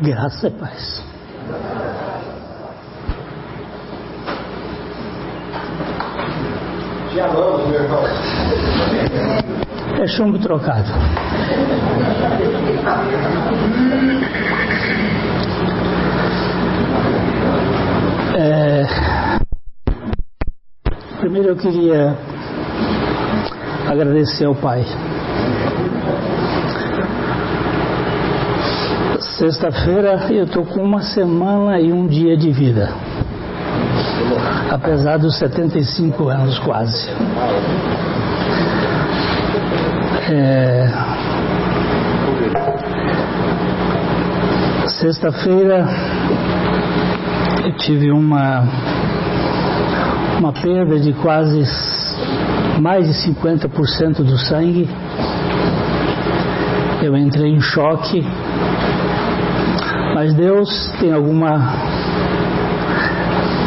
Graça e paz. Te amamos, meu irmão. É chumbo trocado. É... Primeiro eu queria agradecer ao Pai. Sexta-feira eu estou com uma semana e um dia de vida. Apesar dos 75 anos quase. É... Sexta-feira eu tive uma, uma perda de quase mais de 50% do sangue. Eu entrei em choque, mas Deus tem alguma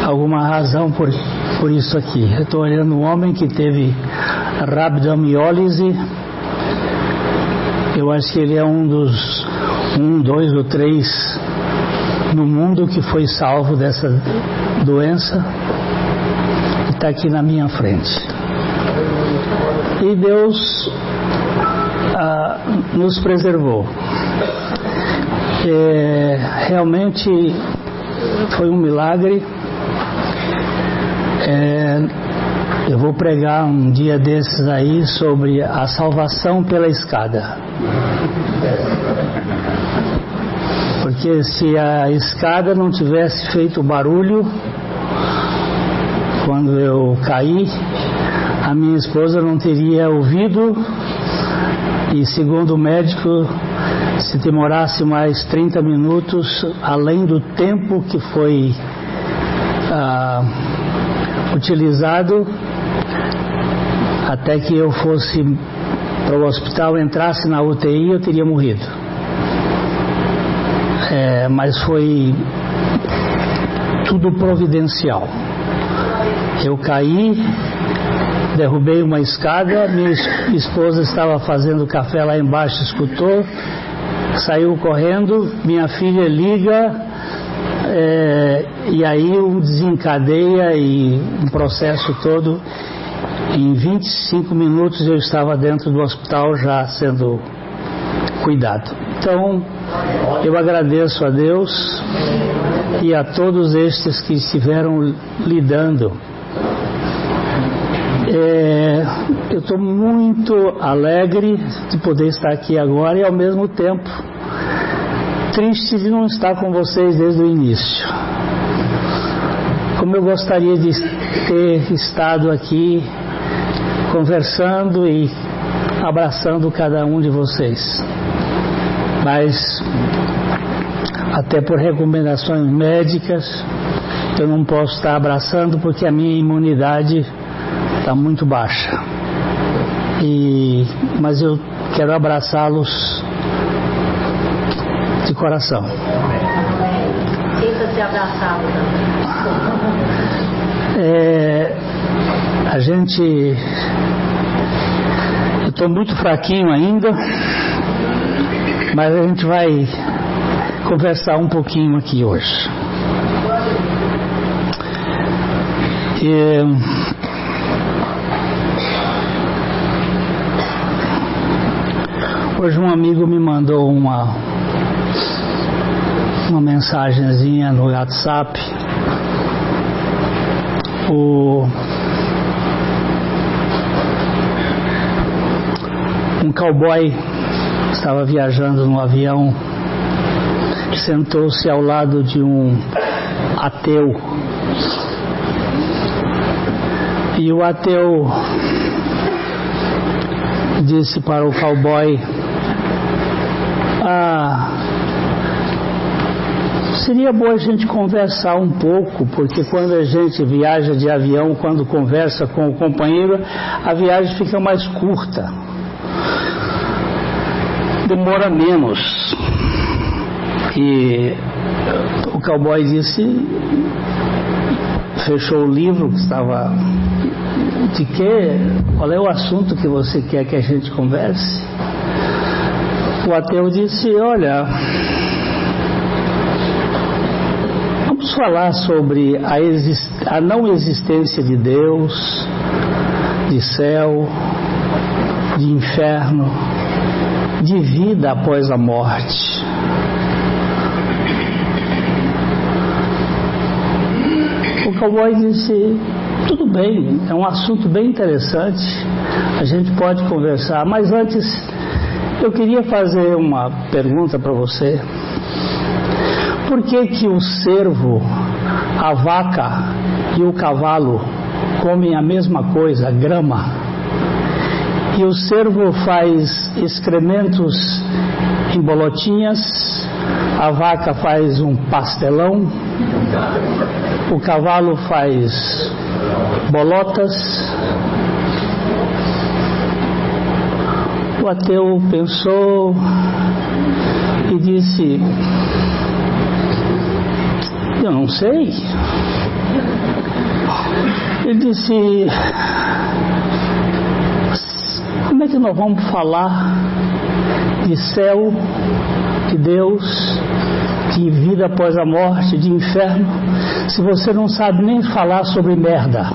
alguma razão por, por isso aqui. Eu estou olhando um homem que teve rabdomiólise. Eu acho que ele é um dos um, dois ou três no mundo que foi salvo dessa doença e está aqui na minha frente. E Deus ah, nos preservou. É, realmente foi um milagre. É, eu vou pregar um dia desses aí sobre a salvação pela escada. Porque se a escada não tivesse feito barulho quando eu caí, a minha esposa não teria ouvido e segundo o médico, se demorasse mais 30 minutos, além do tempo que foi ah, utilizado, até que eu fosse para o hospital, entrasse na UTI, eu teria morrido. É, mas foi tudo providencial. Eu caí, derrubei uma escada, minha esposa estava fazendo café lá embaixo, escutou, saiu correndo, minha filha liga, é, e aí um desencadeia e um processo todo. Em 25 minutos eu estava dentro do hospital já sendo cuidado. Então, eu agradeço a Deus e a todos estes que estiveram lidando. É, eu estou muito alegre de poder estar aqui agora e ao mesmo tempo triste de não estar com vocês desde o início. Como eu gostaria de ter estado aqui conversando e abraçando cada um de vocês. Mas, até por recomendações médicas, eu não posso estar abraçando porque a minha imunidade está muito baixa. E, mas eu quero abraçá-los de coração. Sinta-se abraçado É, a gente. Eu estou muito fraquinho ainda, mas a gente vai conversar um pouquinho aqui hoje. E, hoje um amigo me mandou uma uma mensagenzinha no WhatsApp. O um cowboy estava viajando no avião, sentou-se ao lado de um ateu. E o ateu disse para o cowboy: seria bom a gente conversar um pouco, porque quando a gente viaja de avião, quando conversa com o companheiro, a viagem fica mais curta. Demora menos. E o cowboy disse, fechou o livro que estava. De que? Qual é o assunto que você quer que a gente converse? O ateu disse, olha, falar sobre a, a não existência de Deus, de céu, de inferno, de vida após a morte. O cowboy disse: tudo bem, é um assunto bem interessante, a gente pode conversar, mas antes eu queria fazer uma pergunta para você. Por que que o cervo, a vaca e o cavalo comem a mesma coisa, grama? E o cervo faz excrementos em bolotinhas, a vaca faz um pastelão, o cavalo faz bolotas, o ateu pensou e disse: Eu não sei. Ele disse: Como é que nós vamos falar de céu, de Deus, de vida após a morte, de inferno, se você não sabe nem falar sobre merda?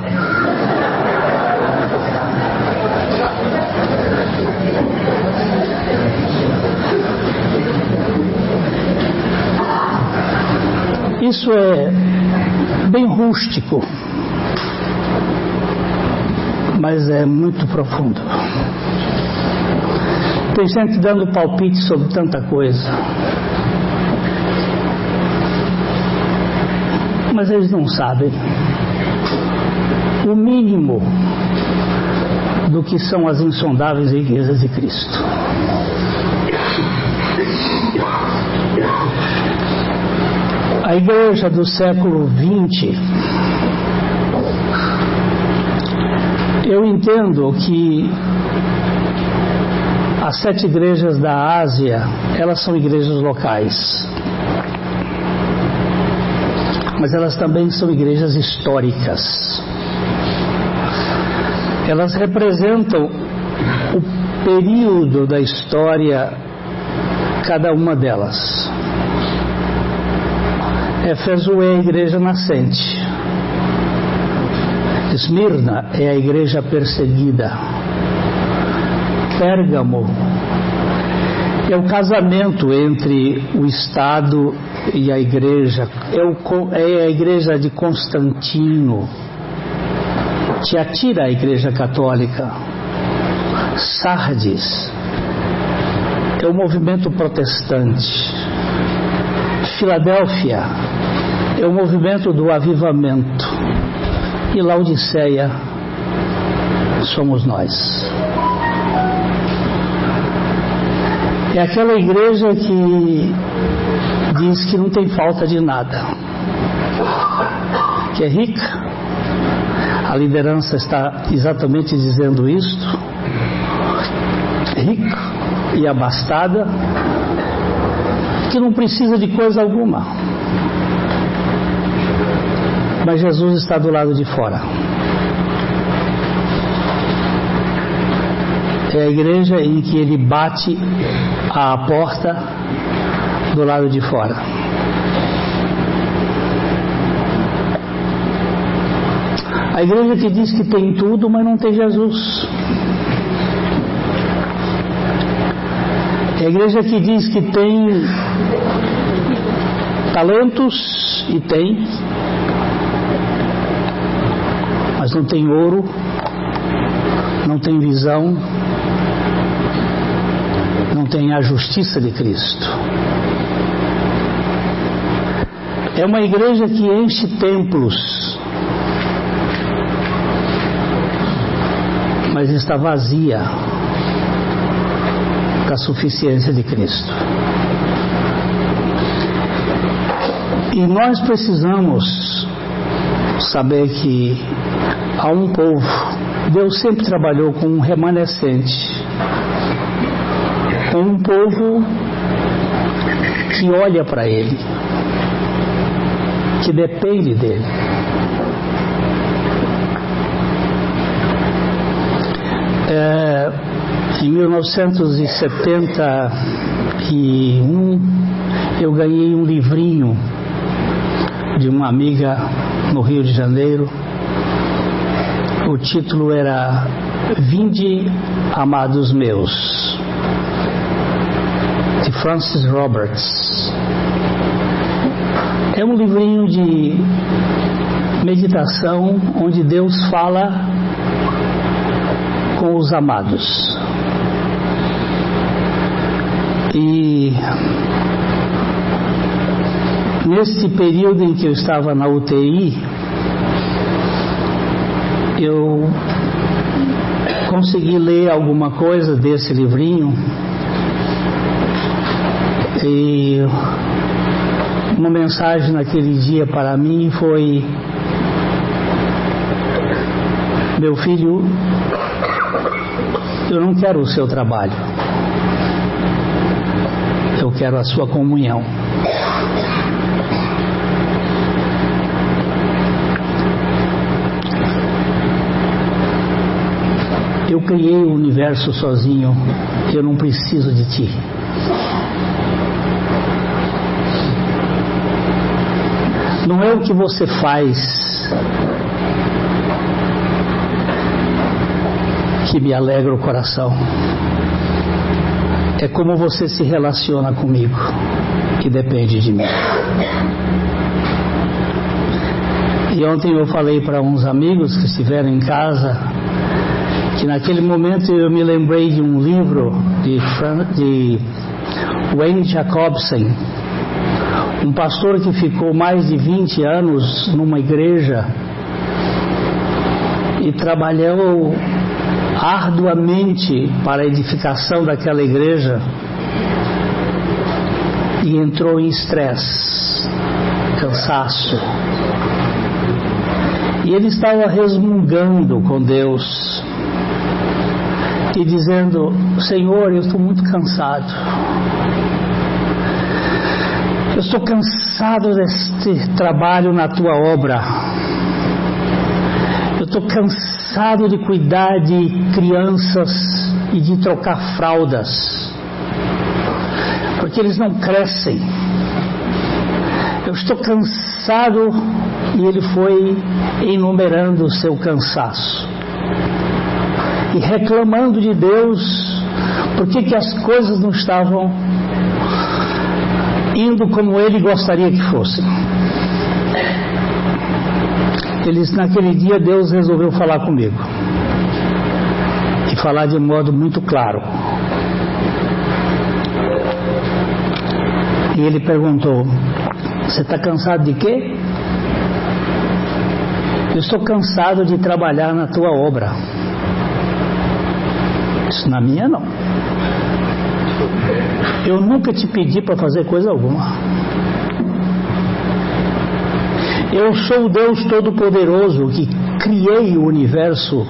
Isso é bem rústico, mas é muito profundo. Tem gente dando palpite sobre tanta coisa. Mas eles não sabem o mínimo do que são as insondáveis riquezas de Cristo. A igreja do século XX, eu entendo que as sete igrejas da Ásia, elas são igrejas locais. Mas elas também são igrejas históricas. Elas representam o período da história, cada uma delas. Éfeso é a igreja nascente. Esmirna é a igreja perseguida. Pérgamo é o casamento entre o Estado e a igreja. É, o, é a igreja de Constantino. Tiatira, a igreja católica. Sardes é o movimento protestante. Filadélfia é o movimento do avivamento. E Laodiceia somos nós. É aquela igreja que diz que não tem falta de nada, que é rica. A liderança está exatamente dizendo isto. Rica e abastada, que não precisa de coisa alguma. Mas Jesus está do lado de fora. É a igreja em que ele bate à porta do lado de fora. A igreja que diz que tem tudo, mas não tem Jesus. A igreja que diz que tem talentos e tem, mas não tem ouro, não tem visão, não tem a justiça de Cristo. É uma igreja que enche templos, mas está vazia da suficiência de Cristo. E nós precisamos saber que há um povo, Deus sempre trabalhou com um remanescente, com um povo que olha para Ele, que depende dele. É, em 1971 eu ganhei um livrinho de uma amiga no Rio de Janeiro. O título era Vinde, Amados Meus, de Francis Roberts. É um livrinho de meditação onde Deus fala com os amados. E nesse período em que eu estava na UTI, eu consegui ler alguma coisa desse livrinho. E uma mensagem naquele dia para mim foi meu filho eu não quero o seu trabalho quero a sua comunhão Eu criei o universo sozinho, eu não preciso de ti. Não é o que você faz que me alegra o coração. É como você se relaciona comigo, que depende de mim. E ontem eu falei para uns amigos que estiveram em casa que naquele momento eu me lembrei de um livro de, de Wayne Jacobson, um pastor que ficou mais de 20 anos numa igreja e trabalhou arduamente para a edificação daquela igreja e entrou em estresse, cansaço. E ele estava resmungando com Deus e dizendo: Senhor, eu estou muito cansado. Eu estou cansado deste trabalho na tua obra. Estou cansado de cuidar de crianças e de trocar fraldas, porque eles não crescem. Eu estou cansado e ele foi enumerando o seu cansaço e reclamando de Deus por que as coisas não estavam indo como ele gostaria que fossem. Eles, naquele dia, Deus resolveu falar comigo. E falar de modo muito claro. E ele perguntou: Você está cansado de quê? Eu estou cansado de trabalhar na tua obra. Isso na minha não. Eu nunca te pedi para fazer coisa alguma. Eu sou o Deus Todo-Poderoso que criei o universo.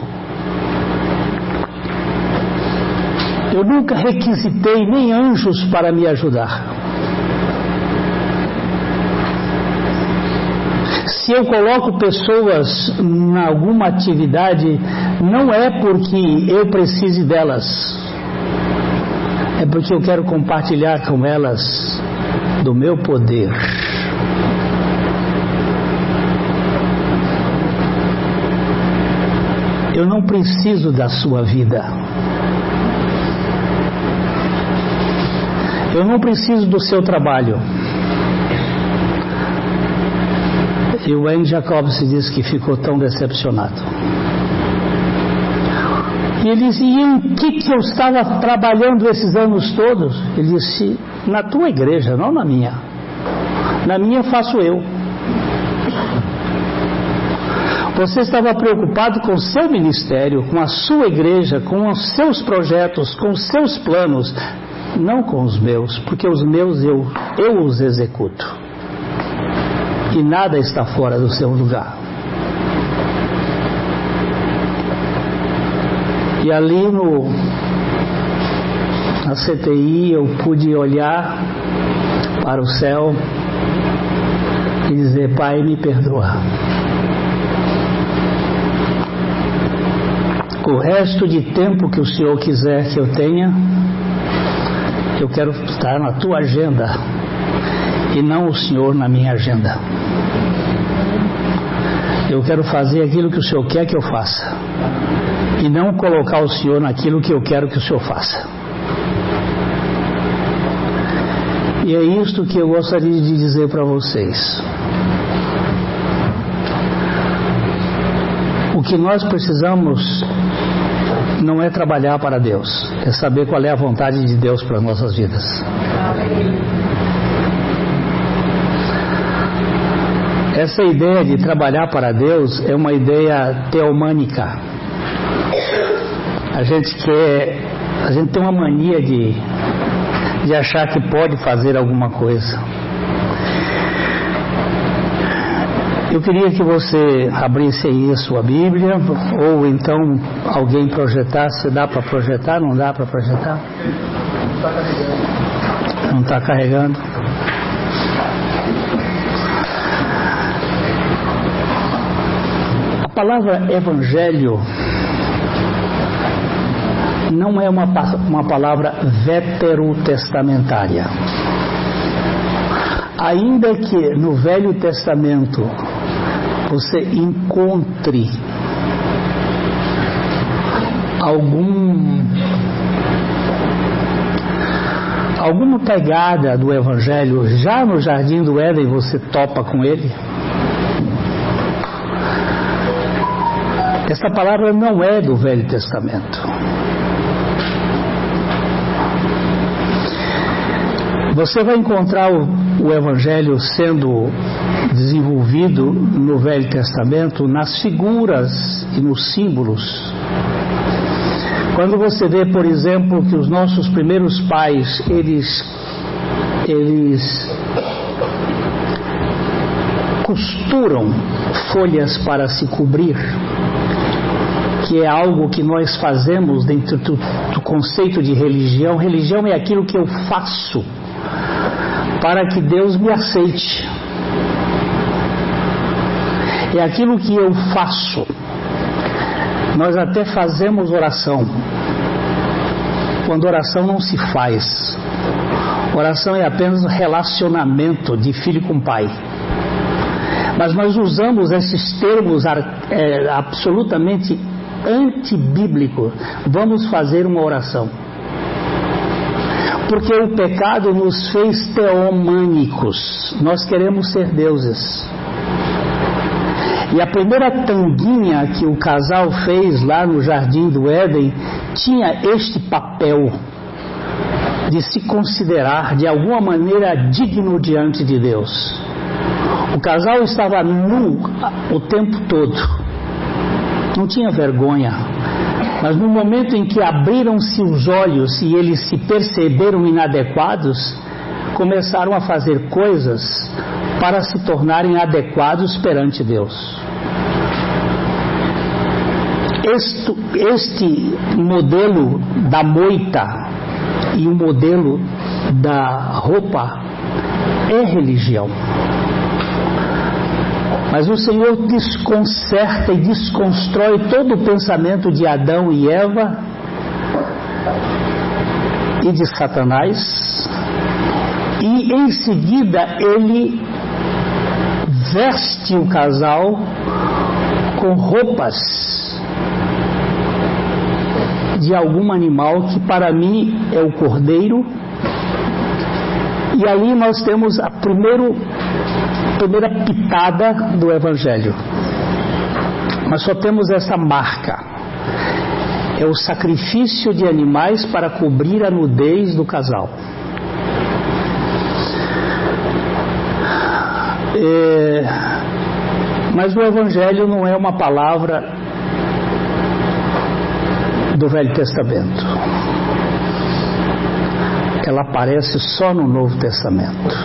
Eu nunca requisitei nem anjos para me ajudar. se eu coloco pessoas em alguma atividade, não é porque eu precise delas, é porque eu quero compartilhar com elas do meu poder. Eu não preciso da sua vida. Eu não preciso do seu trabalho. E o Wayne Jacobs disse que ficou tão decepcionado. E ele disse: E em que, que eu estava trabalhando esses anos todos? Ele disse: Na tua igreja, não na minha. Na minha faço eu. Você estava preocupado com o seu ministério, com a sua igreja, com os seus projetos, com os seus planos, não com os meus, porque os meus eu, eu os executo que nada está fora do seu lugar. E ali no na CTI eu pude olhar para o céu e dizer, Pai, me perdoa. O resto de tempo que o Senhor quiser que eu tenha, eu quero estar na tua agenda e não o Senhor na minha agenda. Eu quero fazer aquilo que o Senhor quer que eu faça. E não colocar o Senhor naquilo que eu quero que o Senhor faça. E é isto que eu gostaria de dizer para vocês. O que nós precisamos não é trabalhar para Deus, é saber qual é a vontade de Deus para nossas vidas. Essa ideia de trabalhar para Deus é uma ideia teomânica. A gente quer, a gente tem uma mania de, de achar que pode fazer alguma coisa. Eu queria que você abrisse aí a sua Bíblia, ou então alguém projetasse. Dá para projetar? Não dá para projetar? Não está carregando. A palavra evangelho não é uma, uma palavra veterotestamentária. Ainda que no Velho Testamento você encontre algum alguma pegada do evangelho já no jardim do Éden você topa com ele? Essa palavra não é do Velho Testamento. Você vai encontrar o, o evangelho sendo desenvolvido no Velho Testamento nas figuras e nos símbolos. Quando você vê, por exemplo, que os nossos primeiros pais, eles, eles costuram folhas para se cobrir, que é algo que nós fazemos dentro do, do conceito de religião. Religião é aquilo que eu faço para que Deus me aceite é aquilo que eu faço. Nós até fazemos oração, quando oração não se faz. Oração é apenas um relacionamento de filho com pai. Mas nós usamos esses termos é, absolutamente antibíblicos. Vamos fazer uma oração. Porque o pecado nos fez teomânicos. Nós queremos ser deuses. E a primeira tanguinha que o casal fez lá no jardim do Éden tinha este papel de se considerar de alguma maneira digno diante de Deus. O casal estava nu o tempo todo, não tinha vergonha, mas no momento em que abriram-se os olhos e eles se perceberam inadequados, começaram a fazer coisas para se tornarem adequados perante Deus. Este, este modelo da moita e o modelo da roupa é religião. Mas o Senhor desconcerta e desconstrói todo o pensamento de Adão e Eva e de Satanás, e em seguida ele veste o casal com roupas de algum animal que para mim é o cordeiro. E ali nós temos a primeiro, primeira pitada do Evangelho. Mas só temos essa marca. É o sacrifício de animais para cobrir a nudez do casal. É, mas o Evangelho não é uma palavra do Velho Testamento. Ela aparece só no Novo Testamento.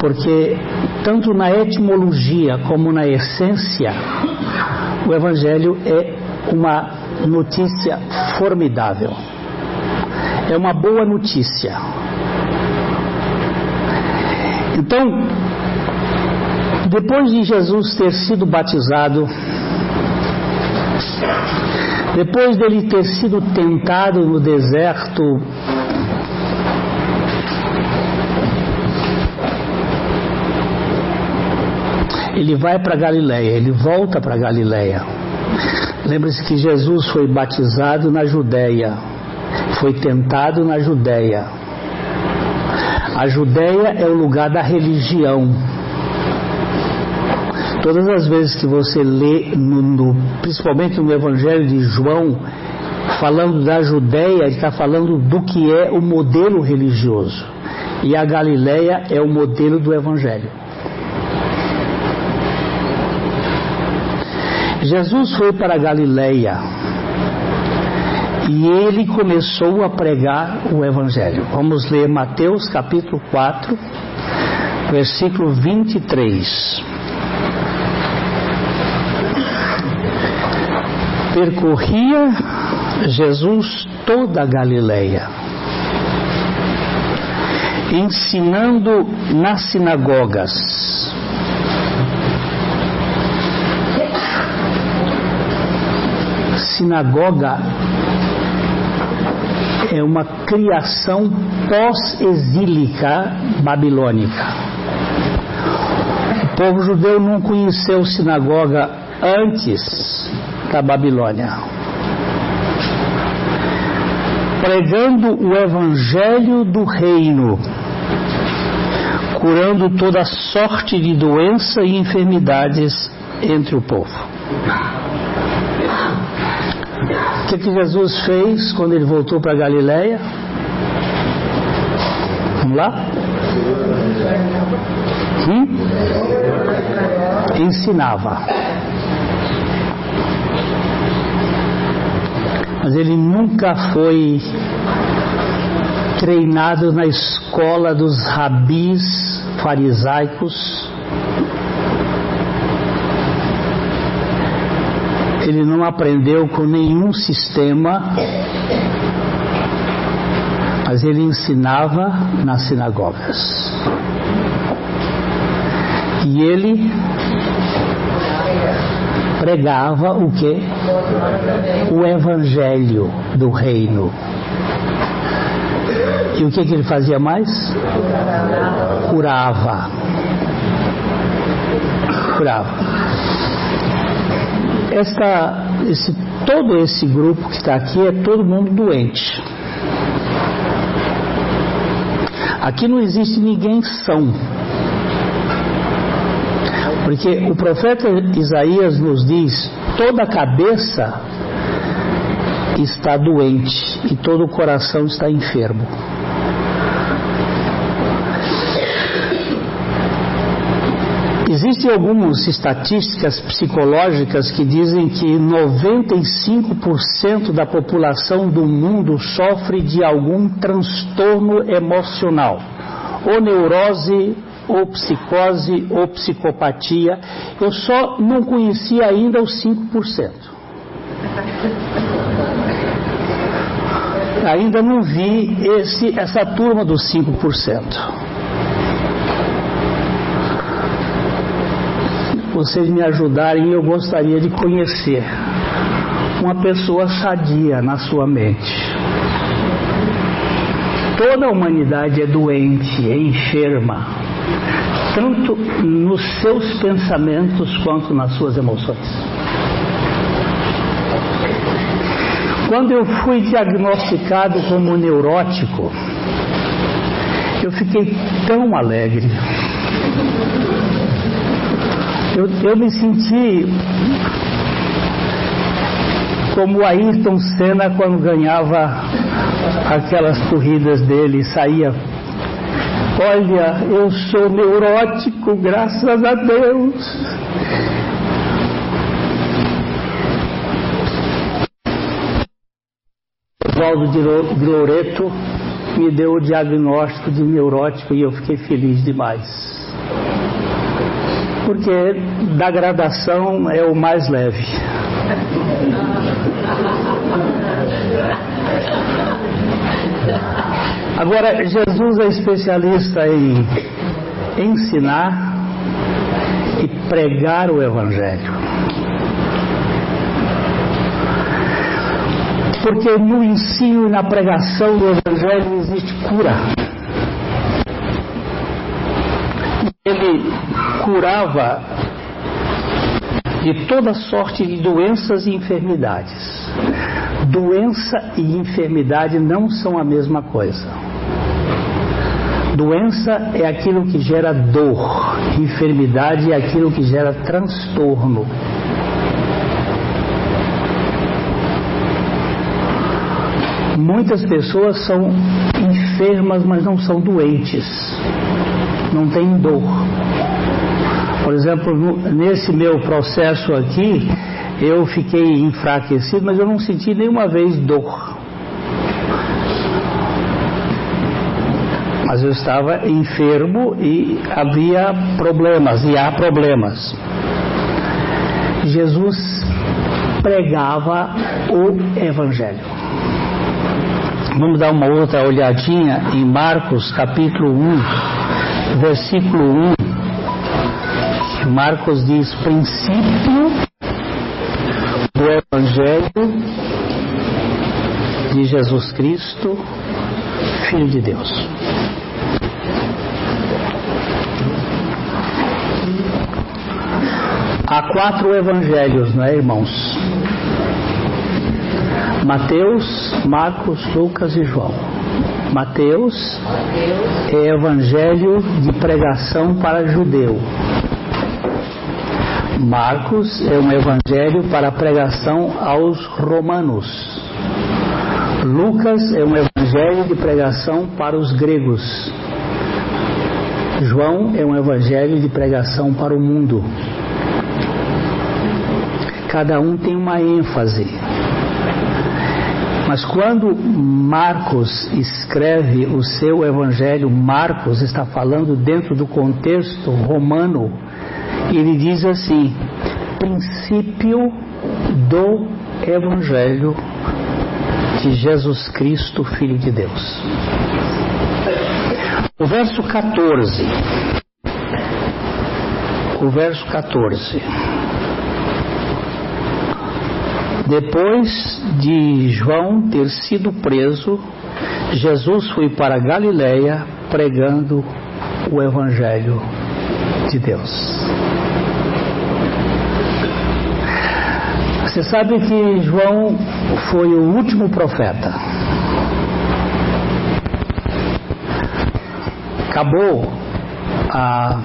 Porque, tanto na etimologia como na essência, o Evangelho é uma notícia formidável. É uma boa notícia então, depois de Jesus ter sido batizado, depois dele ter sido tentado no deserto, Ele vai para Galileia, ele volta para Galileia. Lembre-se que Jesus foi batizado na Judéia, foi tentado na Judéia. A Judéia é o lugar da religião. Todas as vezes que você lê, no, no, principalmente no Evangelho de João, falando da Judéia, ele está falando do que é o modelo religioso. E a Galileia é o modelo do Evangelho. Jesus foi para a Galileia e ele começou a pregar o Evangelho. Vamos ler Mateus capítulo 4, versículo 23. Percorria Jesus toda a Galileia, ensinando nas sinagogas. Sinagoga é uma criação pós-exílica babilônica. O povo judeu não conheceu sinagoga antes da Babilônia. Pregando o evangelho do reino, curando toda sorte de doença e enfermidades entre o povo. O que, que Jesus fez quando ele voltou para Galiléia? Vamos lá? Hum? Ensinava. Mas ele nunca foi treinado na escola dos rabis farisaicos ele não aprendeu com nenhum sistema, mas ele ensinava nas sinagogas. E ele pregava o que? O evangelho do reino. E o que, que ele fazia mais? Curava. Curava esta, esse, todo esse grupo que está aqui é todo mundo doente. Aqui não existe ninguém são. Porque o profeta Isaías nos diz: toda cabeça está doente e todo o coração está enfermo. Existem algumas estatísticas psicológicas que dizem que 95% da população do mundo sofre de algum transtorno emocional, ou neurose, ou psicose, ou psicopatia. Eu só não conhecia ainda os 5%. Ainda não vi esse, essa turma dos 5% vocês me ajudarem, eu gostaria de conhecer uma pessoa sadia na sua mente. Toda a humanidade é doente, é enferma, tanto nos seus pensamentos quanto nas suas emoções. Quando eu fui diagnosticado como neurótico, eu fiquei tão alegre eu, eu me senti como o Ayrton Senna quando ganhava aquelas corridas dele saía. Olha, eu sou neurótico, graças a Deus. Oswaldo de Loreto me deu o diagnóstico de neurótico e eu fiquei feliz demais porque da gradação é o mais leve. Agora, Jesus é especialista em ensinar e pregar o Evangelho. Porque no ensino e na pregação do Evangelho existe cura. Curava de toda sorte de doenças e enfermidades. Doença e enfermidade não são a mesma coisa. Doença é aquilo que gera dor, enfermidade é aquilo que gera transtorno. Muitas pessoas são enfermas, mas não são doentes, não têm dor. Por exemplo, nesse meu processo aqui, eu fiquei enfraquecido, mas eu não senti nenhuma vez dor. Mas eu estava enfermo e havia problemas, e há problemas. Jesus pregava o Evangelho. Vamos dar uma outra olhadinha em Marcos capítulo 1, versículo 1. Marcos diz: princípio do Evangelho de Jesus Cristo, Filho de Deus. Há quatro evangelhos, não é, irmãos? Mateus, Marcos, Lucas e João. Mateus é evangelho de pregação para judeu. Marcos é um evangelho para pregação aos romanos. Lucas é um evangelho de pregação para os gregos. João é um evangelho de pregação para o mundo. Cada um tem uma ênfase. Mas quando Marcos escreve o seu evangelho, Marcos está falando dentro do contexto romano, ele diz assim: princípio do evangelho de Jesus Cristo, Filho de Deus. O verso 14. O verso 14. Depois de João ter sido preso, Jesus foi para Galiléia pregando o Evangelho de Deus. Você sabe que João foi o último profeta. Acabou a,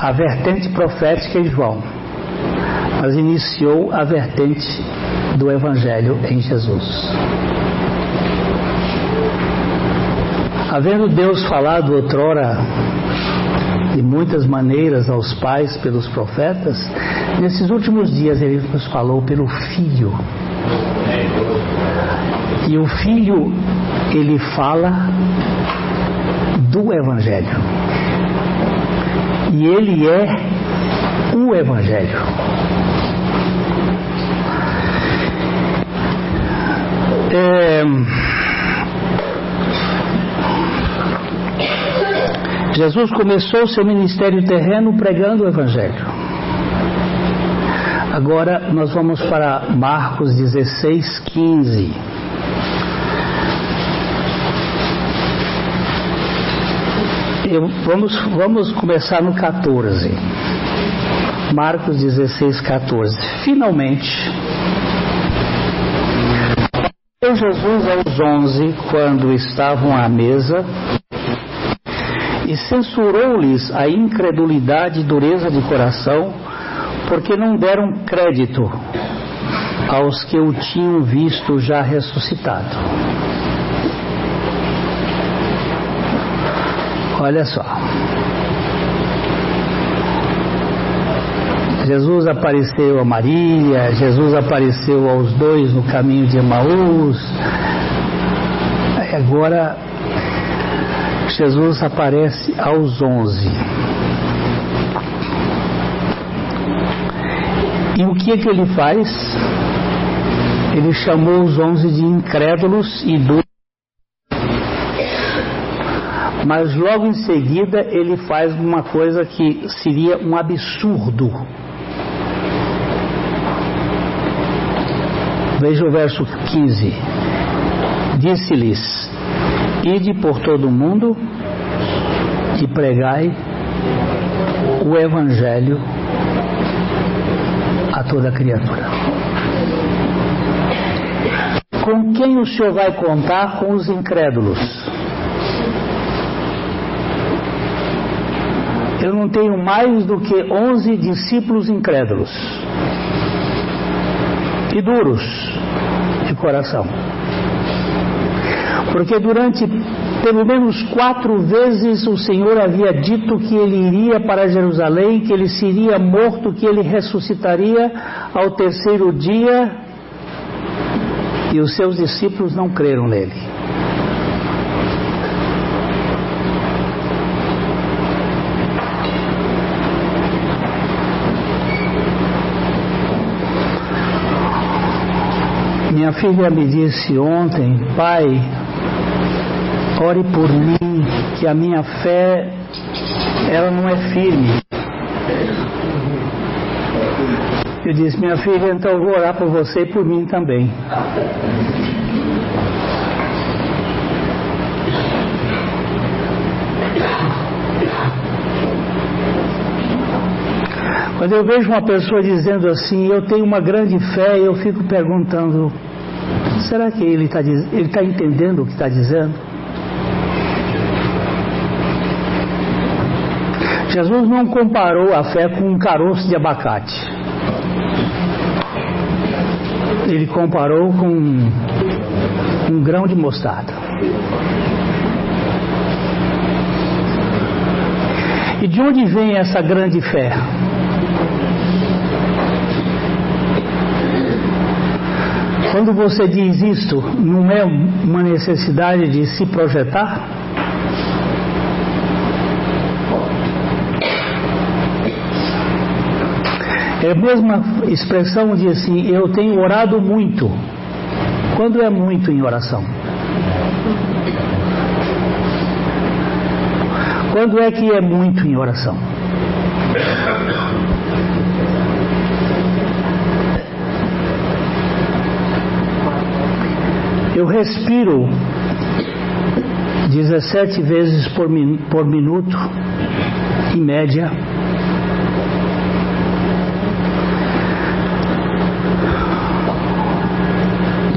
a vertente profética em João mas iniciou a vertente do Evangelho em Jesus. Havendo Deus falado outrora de muitas maneiras aos pais pelos profetas, nesses últimos dias ele nos falou pelo Filho. E o Filho, ele fala do Evangelho. E ele é o Evangelho. É... Jesus começou seu ministério terreno pregando o Evangelho. Agora nós vamos para Marcos 16, 15. Eu, vamos, vamos começar no 14. Marcos 16, 14. Finalmente, Jesus aos onze, quando estavam à mesa, e censurou-lhes a incredulidade e dureza de coração, porque não deram crédito aos que o tinham visto já ressuscitado. Olha só. Jesus apareceu a Maria, Jesus apareceu aos dois no caminho de Emaús. Agora, Jesus aparece aos onze. E o que é que ele faz? Ele chamou os onze de incrédulos e do mas logo em seguida ele faz uma coisa que seria um absurdo. Veja o verso 15. Disse-lhes: Ide por todo o mundo e pregai o Evangelho a toda criatura. Com quem o Senhor vai contar? Com os incrédulos. Eu não tenho mais do que 11 discípulos incrédulos e duros de coração. Porque durante pelo menos quatro vezes o Senhor havia dito que ele iria para Jerusalém, que ele seria morto, que ele ressuscitaria ao terceiro dia, e os seus discípulos não creram nele. Minha filha me disse ontem, pai, ore por mim, que a minha fé, ela não é firme. Eu disse, minha filha, então eu vou orar por você e por mim também. Quando eu vejo uma pessoa dizendo assim, eu tenho uma grande fé, eu fico perguntando, será que ele está tá entendendo o que está dizendo? Jesus não comparou a fé com um caroço de abacate. Ele comparou com um, grão de mostarda. E de onde vem essa grande fé? Quando você diz isto, não é uma necessidade de se projetar? É a mesma expressão de assim, eu tenho orado muito. Quando é muito em oração? Quando é que é muito em oração? Eu respiro 17 vezes por, min por minuto, em média.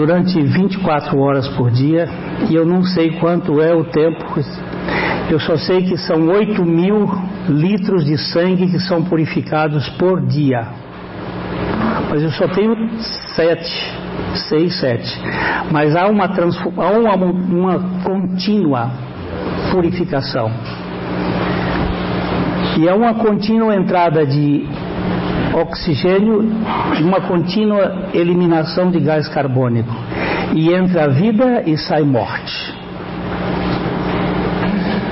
Durante 24 horas por dia e eu não sei quanto é o tempo. Eu só sei que são 8 mil litros de sangue que são purificados por dia. Mas eu só tenho sete, seis, sete. Mas há uma, há uma, uma contínua purificação. E é uma contínua entrada de oxigênio e uma contínua eliminação de gás carbônico. E entra a vida e sai morte.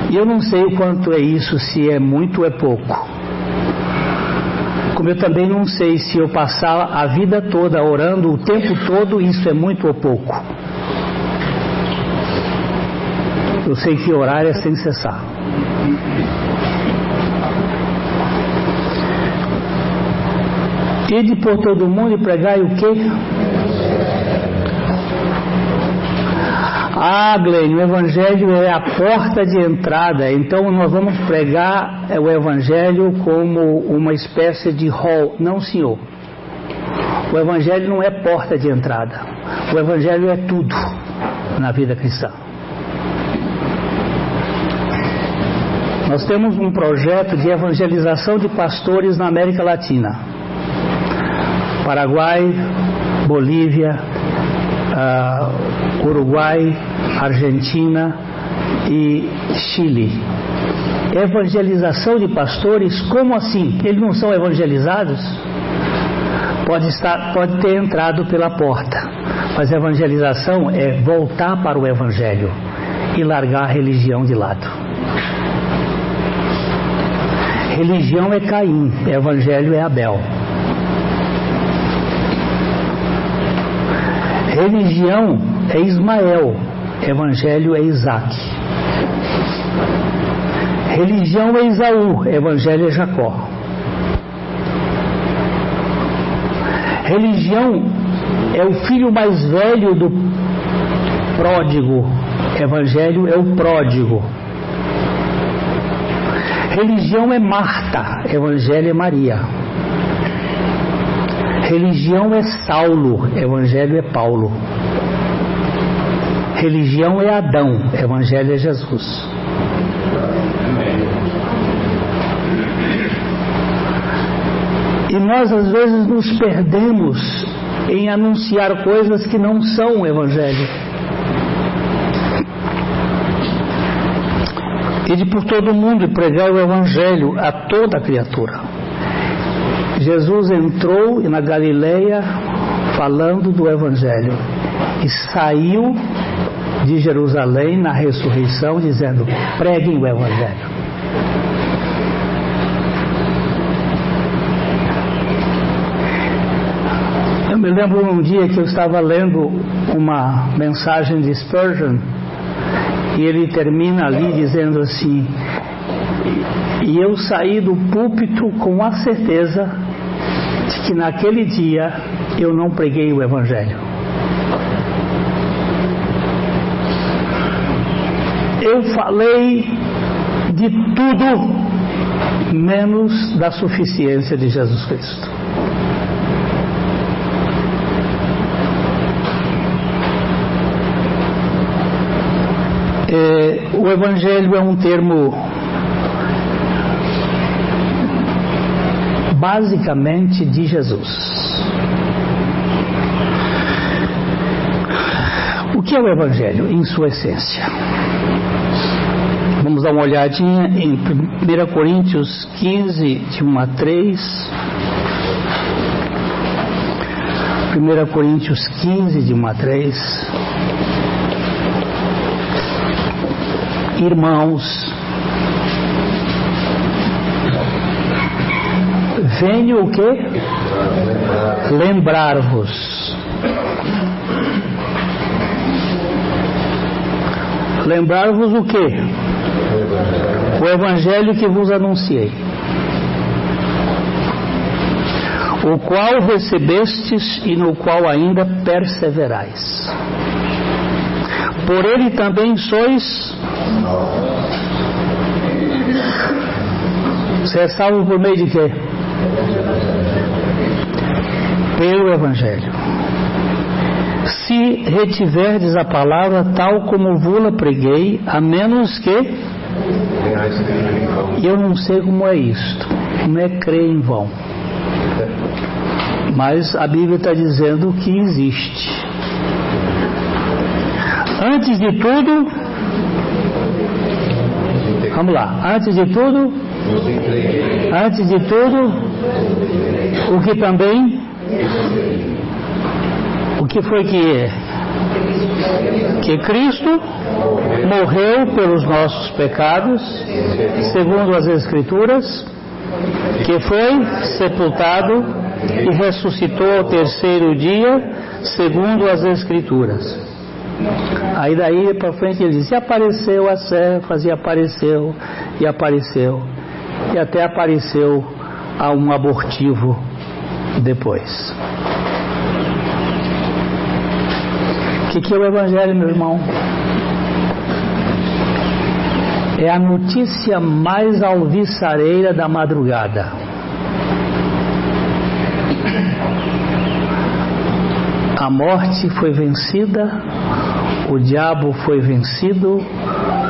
E eu não sei o quanto é isso, se é muito ou é pouco. Como eu também não sei se eu passar a vida toda orando o tempo todo, isso é muito ou pouco. Eu sei que orar é sem cessar. Ide por todo mundo e pregai o quê? Ah, Glenn, o Evangelho é a porta de entrada, então nós vamos pregar o Evangelho como uma espécie de hall. Não, senhor. O Evangelho não é porta de entrada. O Evangelho é tudo na vida cristã. Nós temos um projeto de evangelização de pastores na América Latina. Paraguai, Bolívia, uh, Uruguai, Argentina e Chile. Evangelização de pastores, como assim? Eles não são evangelizados? Pode, estar, pode ter entrado pela porta, mas evangelização é voltar para o Evangelho e largar a religião de lado. Religião é Caim, Evangelho é Abel. Religião é Ismael, Evangelho é Isaac. Religião é Isaú, Evangelho é Jacó. Religião é o filho mais velho do pródigo, Evangelho é o pródigo. Religião é Marta, Evangelho é Maria. Religião é Saulo, Evangelho é Paulo. Religião é Adão, Evangelho é Jesus. E nós às vezes nos perdemos em anunciar coisas que não são o Evangelho. E de por todo mundo pregar o Evangelho a toda criatura. Jesus entrou na Galileia falando do Evangelho e saiu de Jerusalém na ressurreição dizendo: preguem o Evangelho. Eu me lembro um dia que eu estava lendo uma mensagem de Spurgeon e ele termina ali dizendo assim: E eu saí do púlpito com a certeza que naquele dia eu não preguei o Evangelho. Eu falei de tudo menos da suficiência de Jesus Cristo. É, o Evangelho é um termo basicamente de Jesus. O que é o Evangelho em sua essência? Vamos dar uma olhadinha em 1 Coríntios 15, de 1 a 3. 1 Coríntios 15, de 1 a 3. Irmãos, venho o que? Lembrar-vos. Lembrar-vos o que? O evangelho que vos anunciei. O qual recebestes e no qual ainda perseverais. Por ele também sois. Você é salvo por meio de quê? Pelo Evangelho. Se retiverdes a palavra tal como vula preguei, a menos que. Eu não sei como é isto. Não é crer em vão. Mas a Bíblia está dizendo que existe. Antes de tudo, vamos lá. Antes de tudo, antes de tudo, o que também, o que foi que que Cristo morreu pelos nossos pecados, segundo as Escrituras, que foi sepultado e ressuscitou ao terceiro dia, segundo as Escrituras. Aí daí para frente ele diz, e apareceu a Cefas, e apareceu, e apareceu, e até apareceu a um abortivo depois. O que, que é o Evangelho, meu irmão? É a notícia mais alvissareira da madrugada. A morte foi vencida, o diabo foi vencido,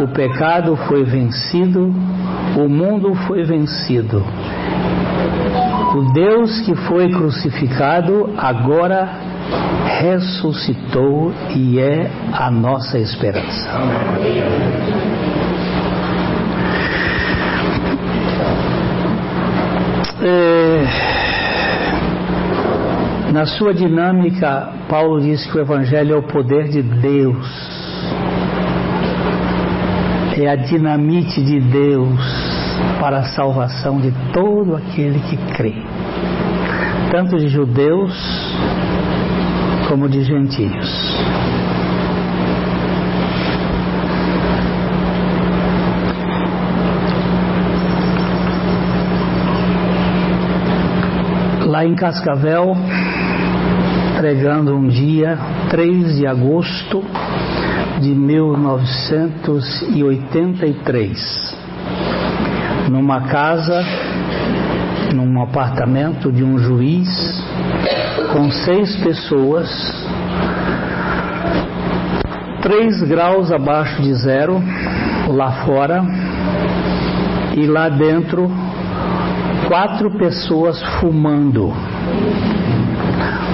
o pecado foi vencido, o mundo foi vencido. O Deus que foi crucificado agora ressuscitou e é a nossa esperança. É... Na sua dinâmica, Paulo diz que o Evangelho é o poder de Deus, é a dinamite de Deus para a salvação de todo aquele que crê, tanto de judeus como de gentios. Lá em Cascavel, pregando um dia, 3 de agosto de 1983, numa casa, num apartamento de um juiz com seis pessoas, três graus abaixo de zero lá fora e lá dentro quatro pessoas fumando,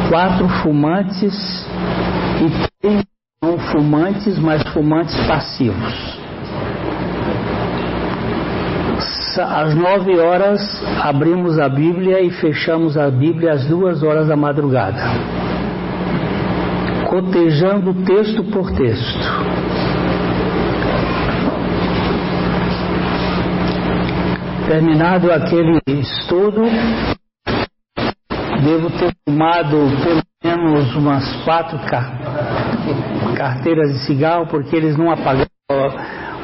quatro fumantes e três não fumantes, mas fumantes passivos. Às nove horas abrimos a Bíblia e fechamos a Bíblia às duas horas da madrugada, cotejando texto por texto. Terminado aquele estudo, devo ter fumado pelo menos umas quatro carteiras de cigarro, porque eles não apagavam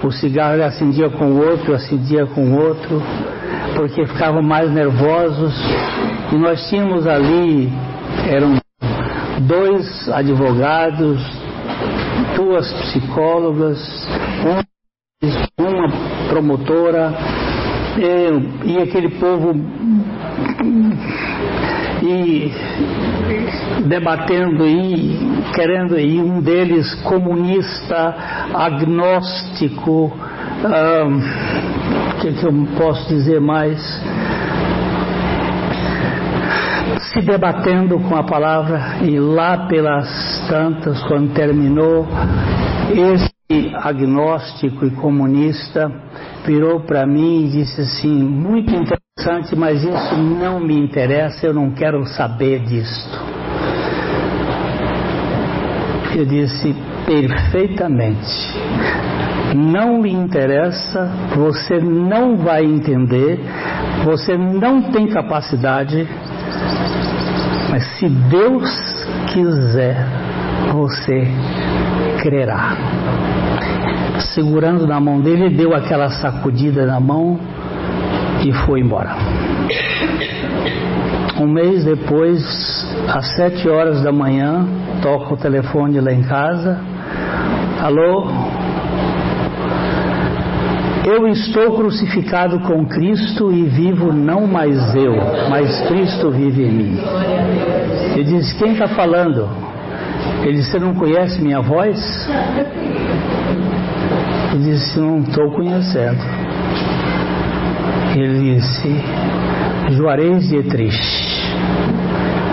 o cigarro, ele acendia com o outro, acendia com o outro, porque ficavam mais nervosos. E nós tínhamos ali, eram dois advogados, duas psicólogas, uma promotora, e, e aquele povo e debatendo e querendo ir um deles comunista, agnóstico, o que, que eu posso dizer mais? Se debatendo com a palavra e lá pelas tantas, quando terminou, esse agnóstico e comunista virou para mim e disse assim, muito interessante, mas isso não me interessa, eu não quero saber disto. Eu disse, perfeitamente. Não lhe interessa, você não vai entender, você não tem capacidade, mas se Deus quiser, você crerá segurando na mão dele, deu aquela sacudida na mão e foi embora. Um mês depois, às sete horas da manhã, toca o telefone lá em casa. Alô? Eu estou crucificado com Cristo e vivo não mais eu, mas Cristo vive em mim. Ele disse: Quem está falando? Ele disse: Você não conhece minha voz? e disse: Não estou conhecendo. Ele disse: Juarez Dietrich.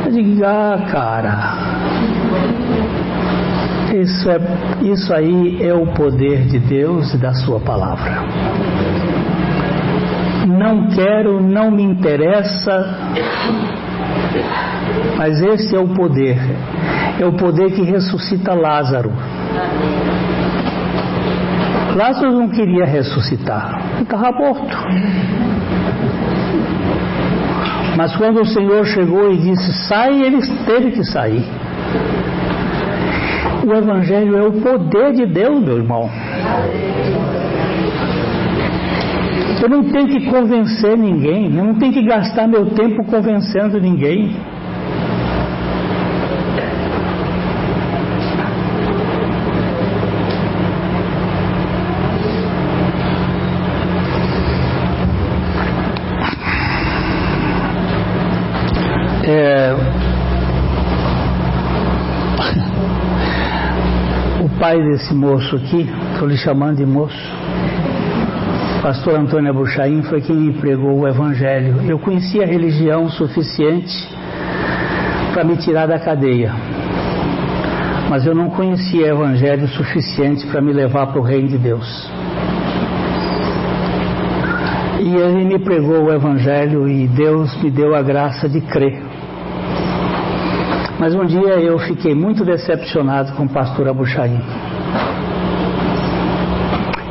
Eu digo: Ah, cara. Isso, é, isso aí é o poder de Deus e da Sua palavra. Não quero, não me interessa, mas esse é o poder. É o poder que ressuscita Lázaro. Lázaro não queria ressuscitar, ele estava morto. Mas quando o Senhor chegou e disse, sai, ele teve que sair. O Evangelho é o poder de Deus, meu irmão. Eu não tenho que convencer ninguém, eu não tenho que gastar meu tempo convencendo ninguém. Pai desse moço aqui, estou lhe chamando de moço, pastor Antônio Abuchaim, foi quem me pregou o Evangelho. Eu conhecia a religião suficiente para me tirar da cadeia, mas eu não conhecia o Evangelho suficiente para me levar para o reino de Deus. E ele me pregou o Evangelho e Deus me deu a graça de crer. Mas um dia eu fiquei muito decepcionado com o pastor Abuchaim.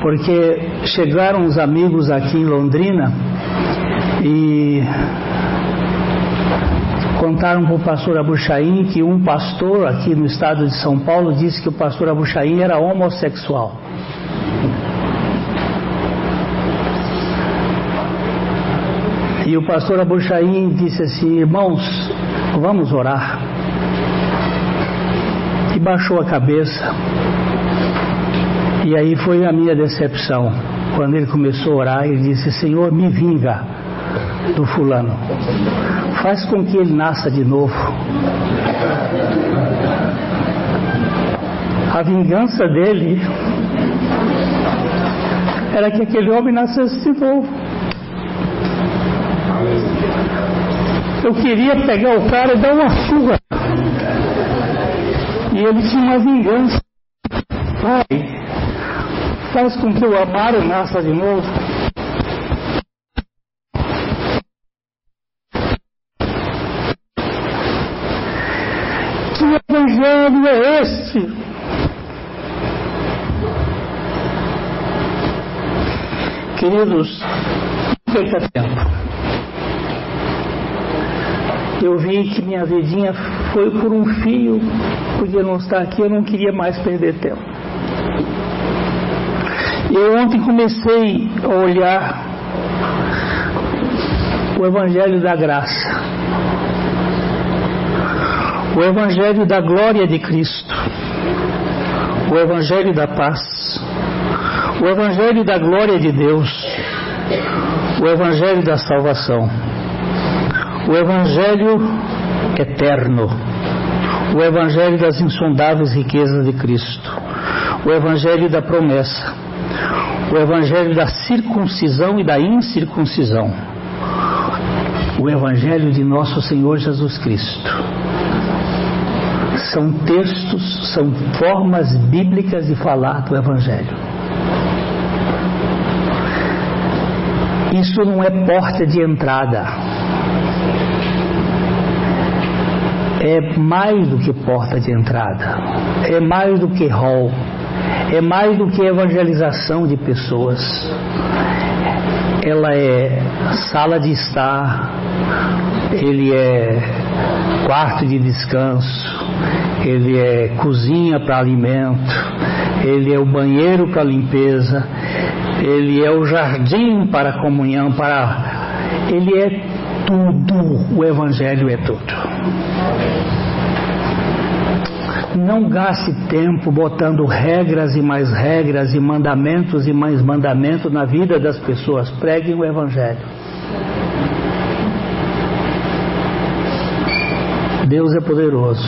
Porque chegaram uns amigos aqui em Londrina e contaram para o pastor Abuchaim que um pastor aqui no estado de São Paulo disse que o pastor Abuchaim era homossexual. E o pastor Abuchaim disse assim: Irmãos, vamos orar e baixou a cabeça. E aí foi a minha decepção. Quando ele começou a orar, ele disse: Senhor, me vinga. do fulano. Faz com que ele nasça de novo. A vingança dele era que aquele homem nascesse de novo. Eu queria pegar o cara e dar uma fuga. E ele tinha uma vingança. Pai, faz com que o Amaro nasça de novo. Que evangelho é este? Queridos, não perca tempo eu vi que minha vidinha foi por um fio, podia não estar aqui, eu não queria mais perder tempo. Eu ontem comecei a olhar o Evangelho da Graça, o Evangelho da Glória de Cristo, o Evangelho da Paz, o Evangelho da Glória de Deus, o Evangelho da Salvação. O Evangelho eterno, o Evangelho das insondáveis riquezas de Cristo, o Evangelho da promessa, o Evangelho da circuncisão e da incircuncisão, o Evangelho de nosso Senhor Jesus Cristo. São textos, são formas bíblicas de falar do Evangelho. Isso não é porta de entrada. É mais do que porta de entrada, é mais do que hall, é mais do que evangelização de pessoas. Ela é sala de estar, ele é quarto de descanso, ele é cozinha para alimento, ele é o banheiro para limpeza, ele é o jardim para comunhão, para ele é tudo, o evangelho é tudo. Não gaste tempo botando regras e mais regras e mandamentos e mais mandamentos na vida das pessoas. Preguem o Evangelho. Deus é poderoso.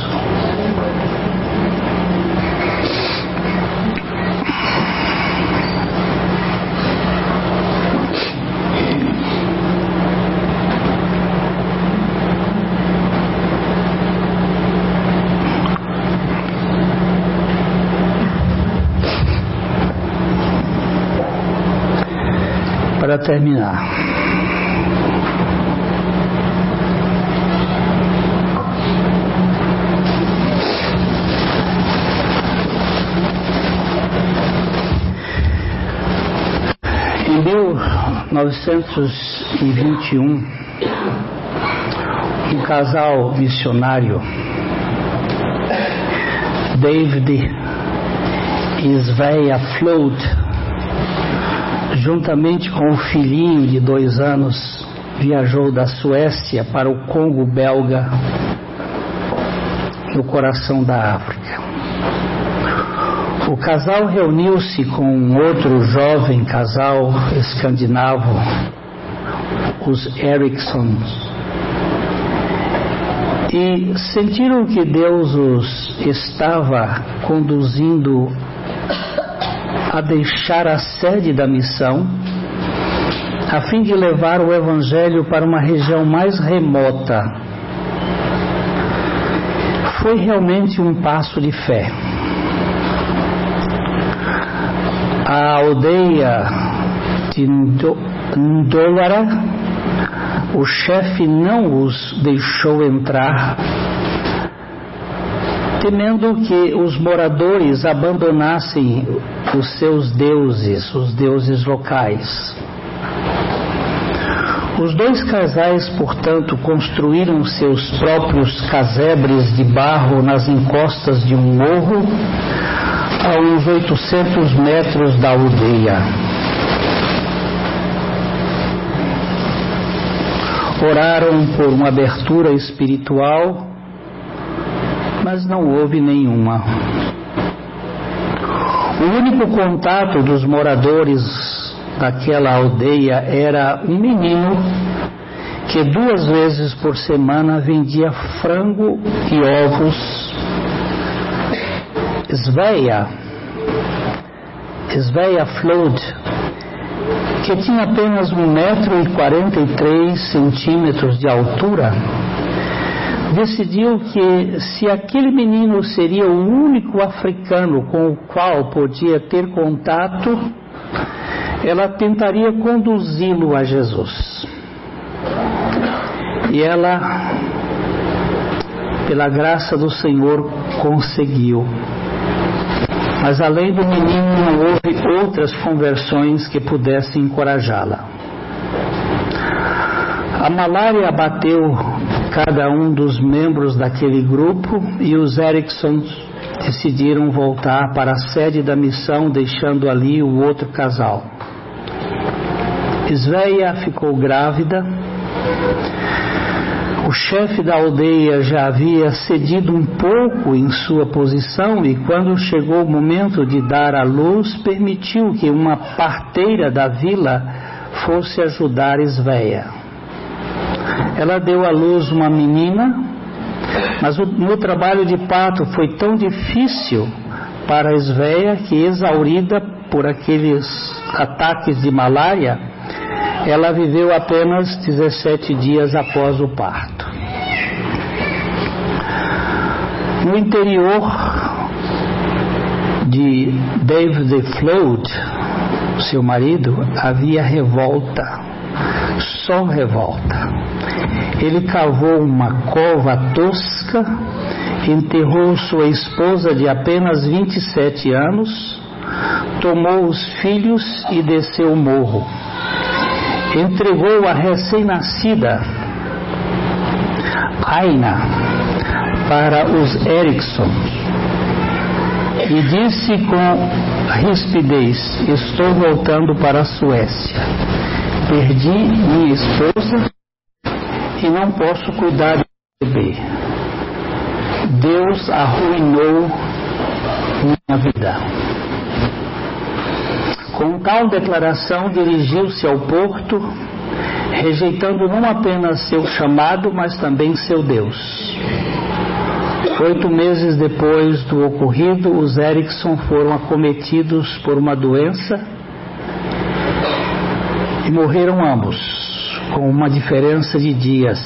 Para terminar. Em 1921, um casal missionário, David e Sveia Flood, juntamente com o filhinho de dois anos, viajou da Suécia para o Congo belga, no coração da África. O casal reuniu-se com outro jovem casal escandinavo, os Ericssons, e sentiram que Deus os estava conduzindo a deixar a sede da missão, a fim de levar o Evangelho para uma região mais remota. Foi realmente um passo de fé. A aldeia de Ndowara, o chefe não os deixou entrar temendo que os moradores abandonassem os seus deuses, os deuses locais. Os dois casais, portanto, construíram seus próprios casebres de barro nas encostas de um morro a uns 800 metros da aldeia. Oraram por uma abertura espiritual mas não houve nenhuma. O único contato dos moradores daquela aldeia era um menino que duas vezes por semana vendia frango e ovos. Sveia, Sveia Flood, que tinha apenas um metro e quarenta e três centímetros de altura, decidiu que se aquele menino seria o único africano com o qual podia ter contato, ela tentaria conduzi-lo a Jesus. E ela, pela graça do Senhor, conseguiu. Mas além do menino, não houve outras conversões que pudessem encorajá-la. A malária abateu cada um dos membros daquele grupo e os Ericksons decidiram voltar para a sede da missão, deixando ali o outro casal. Sveia ficou grávida. O chefe da aldeia já havia cedido um pouco em sua posição e, quando chegou o momento de dar à luz, permitiu que uma parteira da vila fosse ajudar Sveia. Ela deu à luz uma menina, mas o meu trabalho de parto foi tão difícil para a Esveia que, exaurida por aqueles ataques de malária, ela viveu apenas 17 dias após o parto. No interior de David Flood, seu marido, havia revolta, só revolta. Ele cavou uma cova tosca, enterrou sua esposa de apenas 27 anos, tomou os filhos e desceu o morro. Entregou a recém-nascida Aina para os Erickson e disse com rispidez: Estou voltando para a Suécia. Perdi minha esposa e não posso cuidar do bebê. Deus arruinou minha vida. Com tal declaração, dirigiu-se ao porto, rejeitando não apenas seu chamado, mas também seu Deus. Oito meses depois do ocorrido, os Erickson foram acometidos por uma doença e morreram ambos com uma diferença de dias.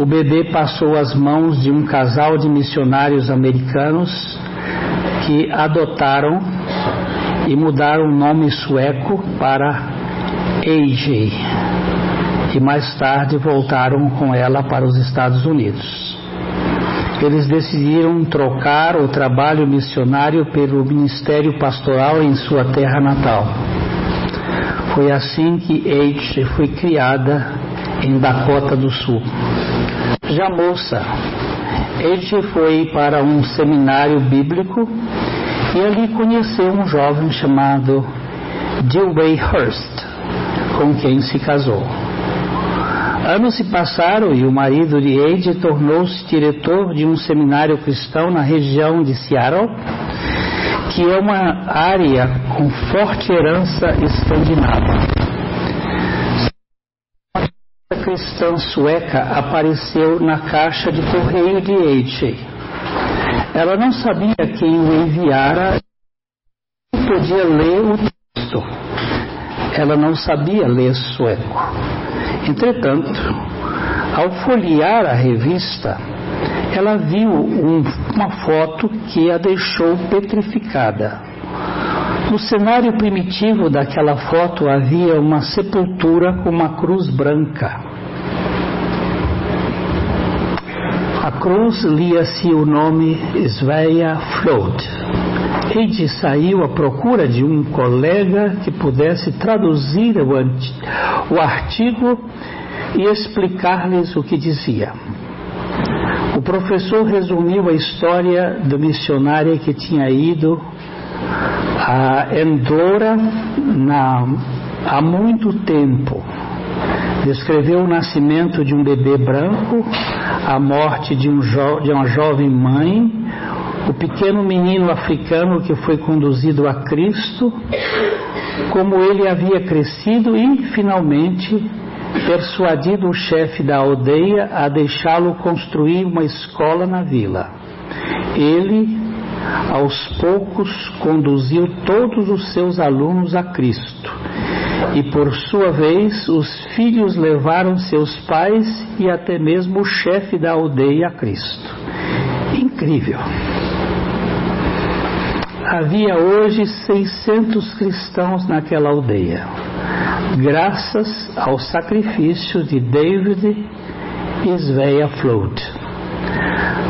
O bebê passou às mãos de um casal de missionários americanos que adotaram e mudaram o nome sueco para AJ. E mais tarde voltaram com ela para os Estados Unidos. Eles decidiram trocar o trabalho missionário pelo ministério pastoral em sua terra natal. Foi assim que H foi criada em Dakota do Sul. Já moça, H foi para um seminário bíblico e ali conheceu um jovem chamado Dewey Hurst, com quem se casou. Anos se passaram e o marido de Age tornou-se diretor de um seminário cristão na região de Seattle que é uma área com forte herança escandinava. A cristã sueca apareceu na caixa de correio de Eichei. Ela não sabia quem o enviara e podia ler o texto. Ela não sabia ler sueco. Entretanto, ao folhear a revista, ela viu um, uma foto que a deixou petrificada. No cenário primitivo daquela foto havia uma sepultura com uma cruz branca. A cruz lia-se o nome Sveia Flood. Eide saiu à procura de um colega que pudesse traduzir o artigo e explicar-lhes o que dizia. Professor resumiu a história do missionário que tinha ido a Endlora na, há muito tempo. Descreveu o nascimento de um bebê branco, a morte de, um de uma jovem mãe, o pequeno menino africano que foi conduzido a Cristo, como ele havia crescido e, finalmente, persuadido o chefe da aldeia a deixá-lo construir uma escola na vila. Ele, aos poucos, conduziu todos os seus alunos a Cristo. E por sua vez, os filhos levaram seus pais e até mesmo o chefe da aldeia a Cristo. Incrível. Havia hoje 600 cristãos naquela aldeia, graças ao sacrifício de David Sveia Flood.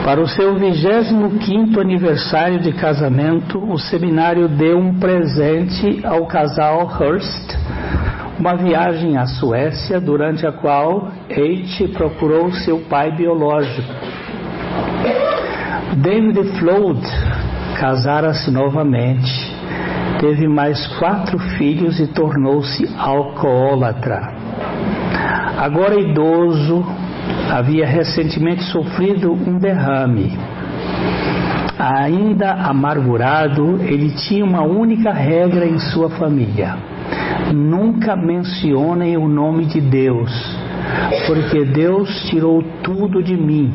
Para o seu 25 aniversário de casamento, o seminário deu um presente ao casal Hurst, uma viagem à Suécia durante a qual H procurou seu pai biológico. David Flood casara-se novamente, teve mais quatro filhos e tornou-se alcoólatra. Agora idoso, havia recentemente sofrido um derrame. Ainda amargurado, ele tinha uma única regra em sua família: nunca mencionem o nome de Deus, porque Deus tirou tudo de mim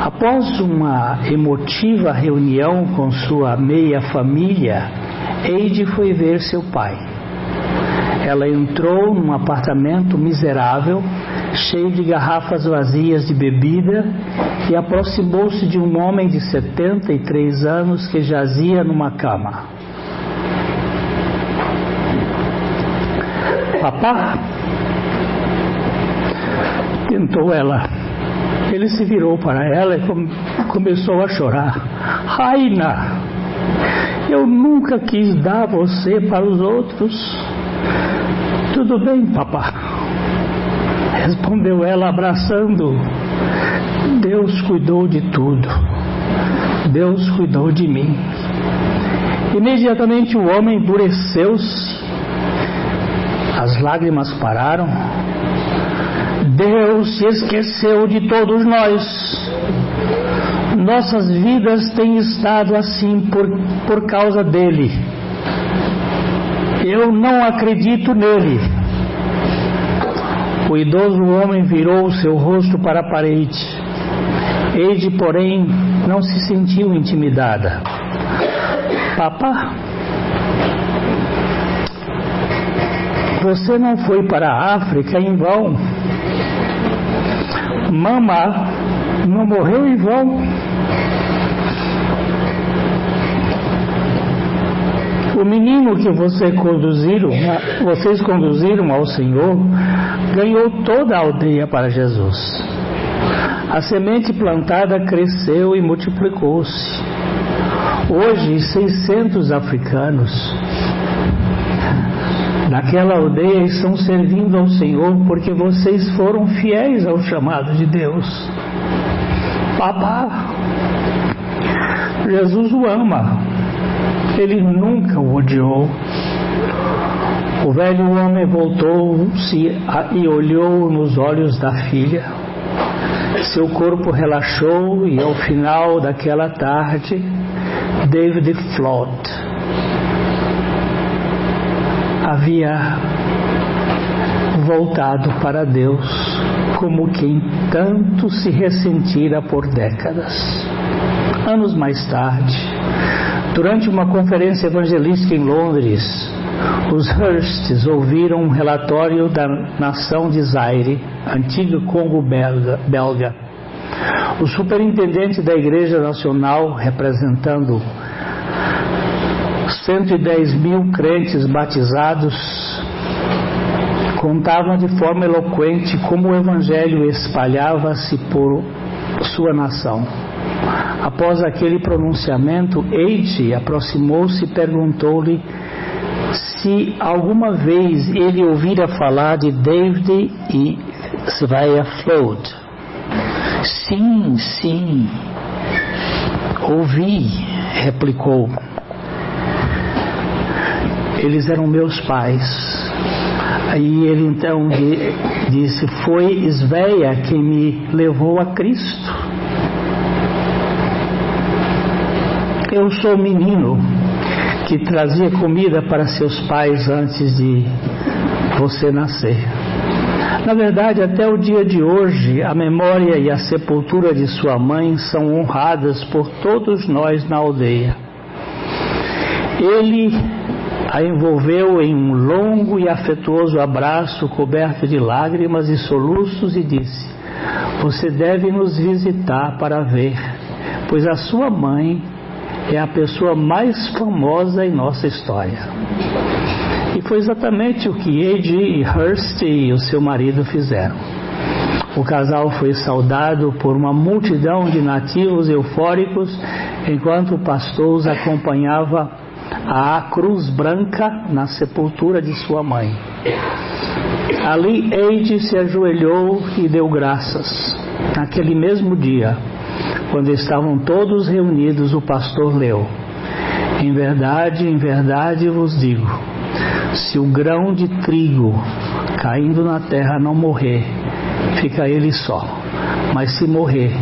Após uma emotiva reunião com sua meia família, Eide foi ver seu pai. Ela entrou num apartamento miserável, cheio de garrafas vazias de bebida, e aproximou-se de um homem de 73 anos que jazia numa cama. Papá? Tentou ela. Ele se virou para ela e começou a chorar. Raina, eu nunca quis dar você para os outros. Tudo bem, papá. Respondeu ela, abraçando. Deus cuidou de tudo. Deus cuidou de mim. Imediatamente o homem endureceu-se, as lágrimas pararam Deus se esqueceu de todos nós. Nossas vidas têm estado assim por, por causa dele. Eu não acredito nele. O idoso homem virou seu rosto para a parede. Eide, porém, não se sentiu intimidada. Papá, você não foi para a África em vão. Mama não morreu em vão. O menino que você conduziram, vocês conduziram ao Senhor ganhou toda a aldeia para Jesus. A semente plantada cresceu e multiplicou-se. Hoje, 600 africanos naquela aldeia estão servindo ao Senhor porque vocês foram fiéis ao chamado de Deus. Papá, Jesus o ama, ele nunca o odiou. O velho homem voltou-se e olhou nos olhos da filha. Seu corpo relaxou e ao final daquela tarde, David Flood havia voltado para Deus como quem tanto se ressentira por décadas. Anos mais tarde, durante uma conferência evangelística em Londres, os Hursts ouviram um relatório da nação de Zaire, antigo Congo belga, belga. O superintendente da Igreja Nacional, representando 110 mil crentes batizados contavam de forma eloquente como o Evangelho espalhava-se por sua nação. Após aquele pronunciamento, Eide aproximou-se e perguntou-lhe se alguma vez ele ouvira falar de David e Svea Flood. Sim, sim, ouvi, replicou eles eram meus pais. Aí ele então disse: Foi Isveia quem me levou a Cristo. Eu sou menino que trazia comida para seus pais antes de você nascer. Na verdade, até o dia de hoje, a memória e a sepultura de sua mãe são honradas por todos nós na aldeia. Ele a envolveu em um longo e afetuoso abraço coberto de lágrimas e soluços e disse: Você deve nos visitar para ver, pois a sua mãe é a pessoa mais famosa em nossa história. E foi exatamente o que Ed Hurst e o seu marido fizeram. O casal foi saudado por uma multidão de nativos eufóricos enquanto o pastor os acompanhava à cruz branca na sepultura de sua mãe. Ali Eide se ajoelhou e deu graças. Naquele mesmo dia, quando estavam todos reunidos, o pastor leu: Em verdade, em verdade vos digo se o grão de trigo caindo na terra não morrer, fica ele só. Mas se morrer,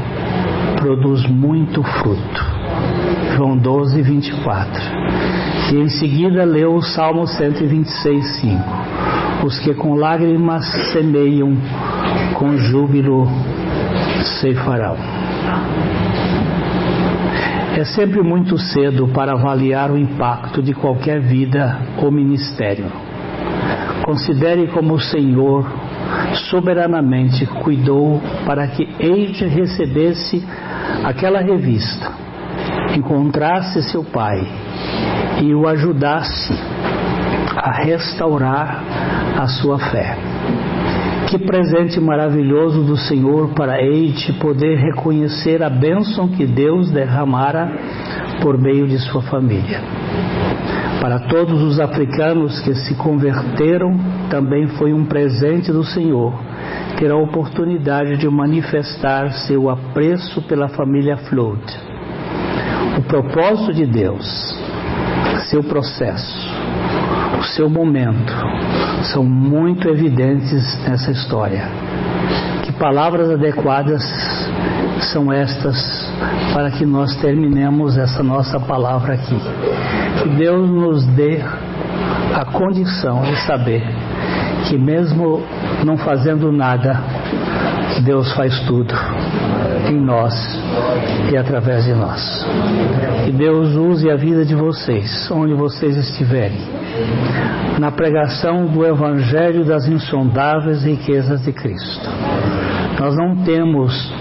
produz muito fruto. João 12, 24. E em seguida leu o Salmo 126, 5. Os que com lágrimas semeiam, com júbilo ceifarão. É sempre muito cedo para avaliar o impacto de qualquer vida ou ministério. Considere como o Senhor soberanamente cuidou para que Eide recebesse aquela revista, encontrasse seu pai e o ajudasse a restaurar a sua fé. Que presente maravilhoso do Senhor para Eite poder reconhecer a bênção que Deus derramara por meio de sua família. Para todos os africanos que se converteram, também foi um presente do Senhor ter a oportunidade de manifestar seu apreço pela família Flood. O propósito de Deus, seu processo, o seu momento são muito evidentes nessa história. Que palavras adequadas são estas para que nós terminemos essa nossa palavra aqui. Que Deus nos dê a condição de saber que mesmo não fazendo nada, Deus faz tudo em nós e através de nós. Que Deus use a vida de vocês, onde vocês estiverem, na pregação do Evangelho das insondáveis riquezas de Cristo. Nós não temos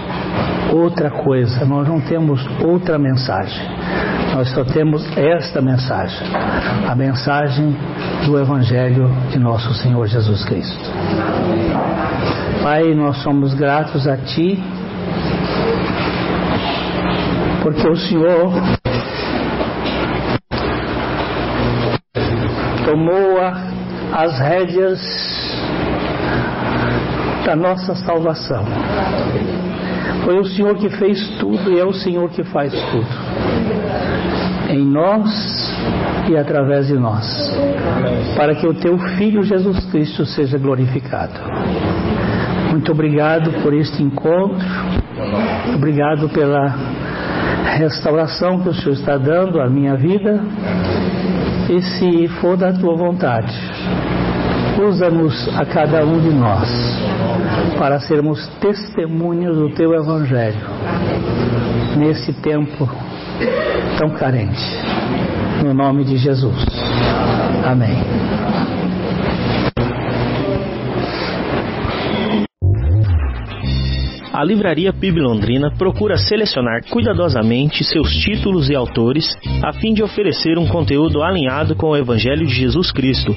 outra coisa, nós não temos outra mensagem. Nós só temos esta mensagem, a mensagem do Evangelho de nosso Senhor Jesus Cristo. Pai, nós somos gratos a Ti porque o Senhor tomou as rédeas da nossa salvação. Foi o Senhor que fez tudo e é o Senhor que faz tudo. Em nós e através de nós. Para que o teu Filho Jesus Cristo seja glorificado. Muito obrigado por este encontro. Obrigado pela restauração que o Senhor está dando à minha vida. E se for da tua vontade, usa-nos a cada um de nós para sermos testemunhas do teu Evangelho nesse tempo tão carente. No nome de Jesus. Amém. A Livraria PIB Londrina procura selecionar cuidadosamente seus títulos e autores a fim de oferecer um conteúdo alinhado com o Evangelho de Jesus Cristo.